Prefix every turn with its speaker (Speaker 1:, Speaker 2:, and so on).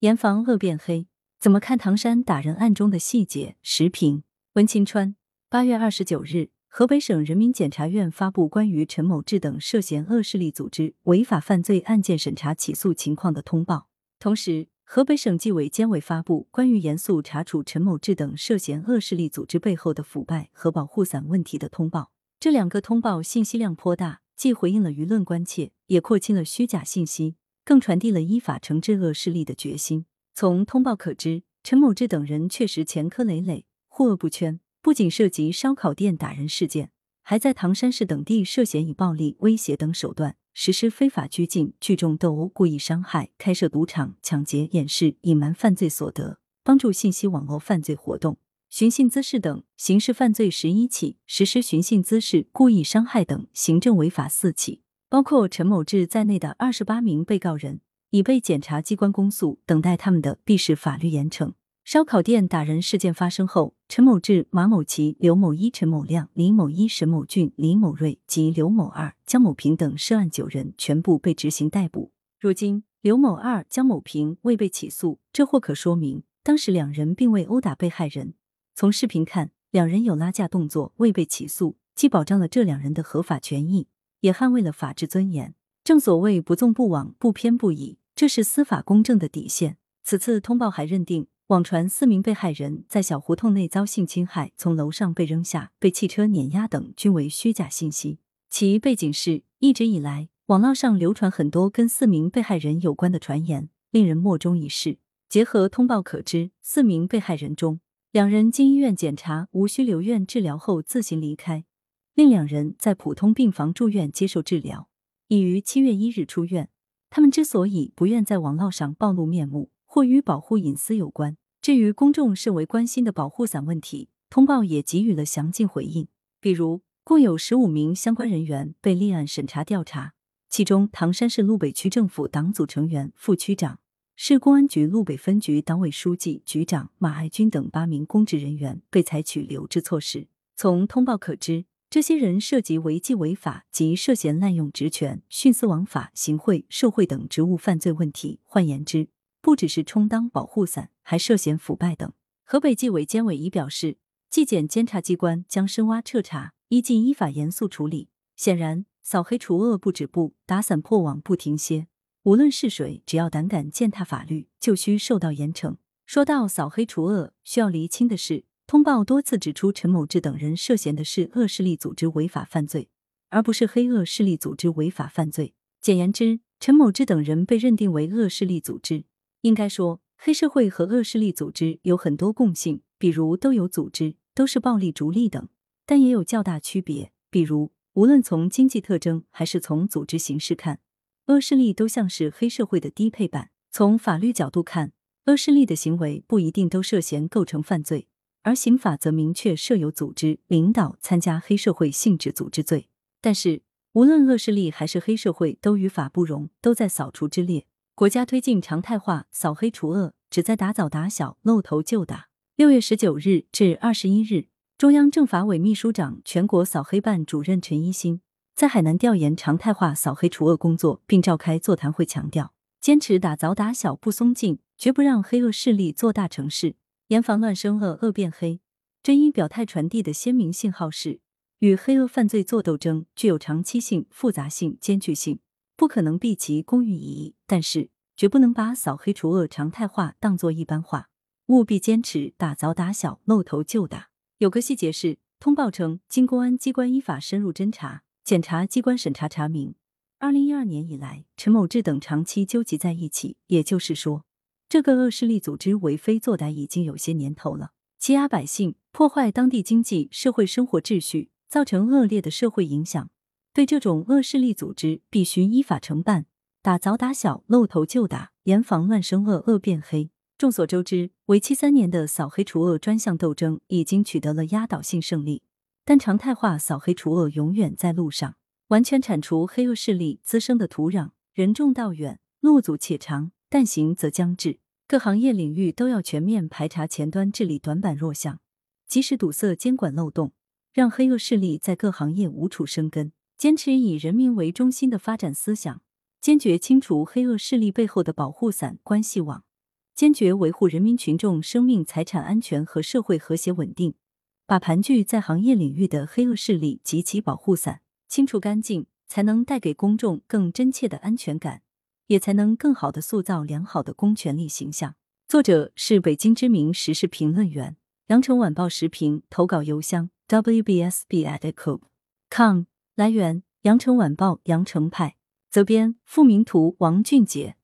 Speaker 1: 严防恶变黑，怎么看唐山打人案中的细节？时评：温清川。八月二十九日，河北省人民检察院发布关于陈某志等涉嫌恶势力组织违法犯罪案件审查起诉情况的通报。同时，河北省纪委监委发布关于严肃查处陈某志等涉嫌恶势力组织背后的腐败和保护伞问题的通报。这两个通报信息量颇大，既回应了舆论关切，也廓清了虚假信息，更传递了依法惩治恶势力的决心。从通报可知，陈某志等人确实前科累累，护恶不圈，不仅涉及烧烤店打人事件，还在唐山市等地涉嫌以暴力威胁等手段。实施非法拘禁、聚众斗殴、故意伤害、开设赌场、抢劫、掩饰、隐瞒犯罪所得、帮助信息网络犯罪活动、寻衅滋事等刑事犯罪十一起，实施寻衅滋事、故意伤害等行政违法四起。包括陈某志在内的二十八名被告人已被检察机关公诉，等待他们的必是法律严惩。烧烤店打人事件发生后，陈某志、马某奇、刘某一、陈某亮、李某一、沈某俊、李某瑞及刘某二、江某平等涉案九人全部被执行逮捕。如今，刘某二、江某平未被起诉，这或可说明当时两人并未殴打被害人。从视频看，两人有拉架动作，未被起诉，既保障了这两人的合法权益，也捍卫了法治尊严。正所谓不纵不枉，不偏不倚，这是司法公正的底线。此次通报还认定。网传四名被害人在小胡同内遭性侵害，从楼上被扔下、被汽车碾压等，均为虚假信息。其背景是，一直以来，网络上流传很多跟四名被害人有关的传言，令人莫衷一是。结合通报可知，四名被害人中，两人经医院检查无需留院治疗后自行离开，另两人在普通病房住院接受治疗，已于七月一日出院。他们之所以不愿在网络上暴露面目，或与保护隐私有关。至于公众甚为关心的保护伞问题，通报也给予了详尽回应。比如，共有十五名相关人员被立案审查调查，其中唐山市路北区政府党组成员、副区长、市公安局路北分局党委书记、局长马爱军等八名公职人员被采取留置措施。从通报可知，这些人涉及违纪违法及涉嫌滥用职权、徇私枉法、行贿受贿等职务犯罪问题。换言之，不只是充当保护伞，还涉嫌腐败等。河北纪委监委已表示，纪检监察机关将深挖彻查，依纪依法严肃处理。显然，扫黑除恶不止步，打伞破网不停歇。无论是谁，只要胆敢践踏法律，就需受到严惩。说到扫黑除恶，需要厘清的是，通报多次指出陈某志等人涉嫌的是恶势力组织违法犯罪，而不是黑恶势力组织违法犯罪。简言之，陈某志等人被认定为恶势力组织。应该说，黑社会和恶势力组织有很多共性，比如都有组织，都是暴力逐利等，但也有较大区别。比如，无论从经济特征还是从组织形式看，恶势力都像是黑社会的低配版。从法律角度看，恶势力的行为不一定都涉嫌构成犯罪，而刑法则明确设有组织、领导、参加黑社会性质组织罪。但是，无论恶势力还是黑社会，都与法不容，都在扫除之列。国家推进常态化扫黑除恶，旨在打早打小、露头就打。六月十九日至二十一日，中央政法委秘书长、全国扫黑办主任陈一新在海南调研常态化扫黑除恶工作，并召开座谈会，强调坚持打早打小不松劲，绝不让黑恶势力做大成事，严防乱生恶、恶变黑。真一表态传递的鲜明信号是：与黑恶犯罪作斗争具有长期性、复杂性、艰巨性。不可能避其功于一役，但是绝不能把扫黑除恶常态化当作一般化，务必坚持打早打小、露头就打。有个细节是，通报称，经公安机关依法深入侦查，检察机关审查查明，二零一二年以来，陈某志等长期纠集在一起，也就是说，这个恶势力组织为非作歹已经有些年头了，欺压百姓，破坏当地经济社会生活秩序，造成恶劣的社会影响。对这种恶势力组织，必须依法惩办，打早打小，露头就打，严防乱生恶、恶变黑。众所周知，为期三年的扫黑除恶专项斗争已经取得了压倒性胜利，但常态化扫黑除恶永远在路上。完全铲除黑恶势力滋生的土壤，任重道远，路阻且长，但行则将至。各行业领域都要全面排查前端治理短板弱项，及时堵塞监管漏洞，让黑恶势力在各行业无处生根。坚持以人民为中心的发展思想，坚决清除黑恶势力背后的保护伞关系网，坚决维护人民群众生命财产安全和社会和谐稳定，把盘踞在行业领域的黑恶势力及其保护伞清除干净，才能带给公众更真切的安全感，也才能更好的塑造良好的公权力形象。作者是北京知名时事评论员，羊城晚报时评投稿邮箱 wbsb@com。来源：羊城晚报羊城派，责编：付明图，王俊杰。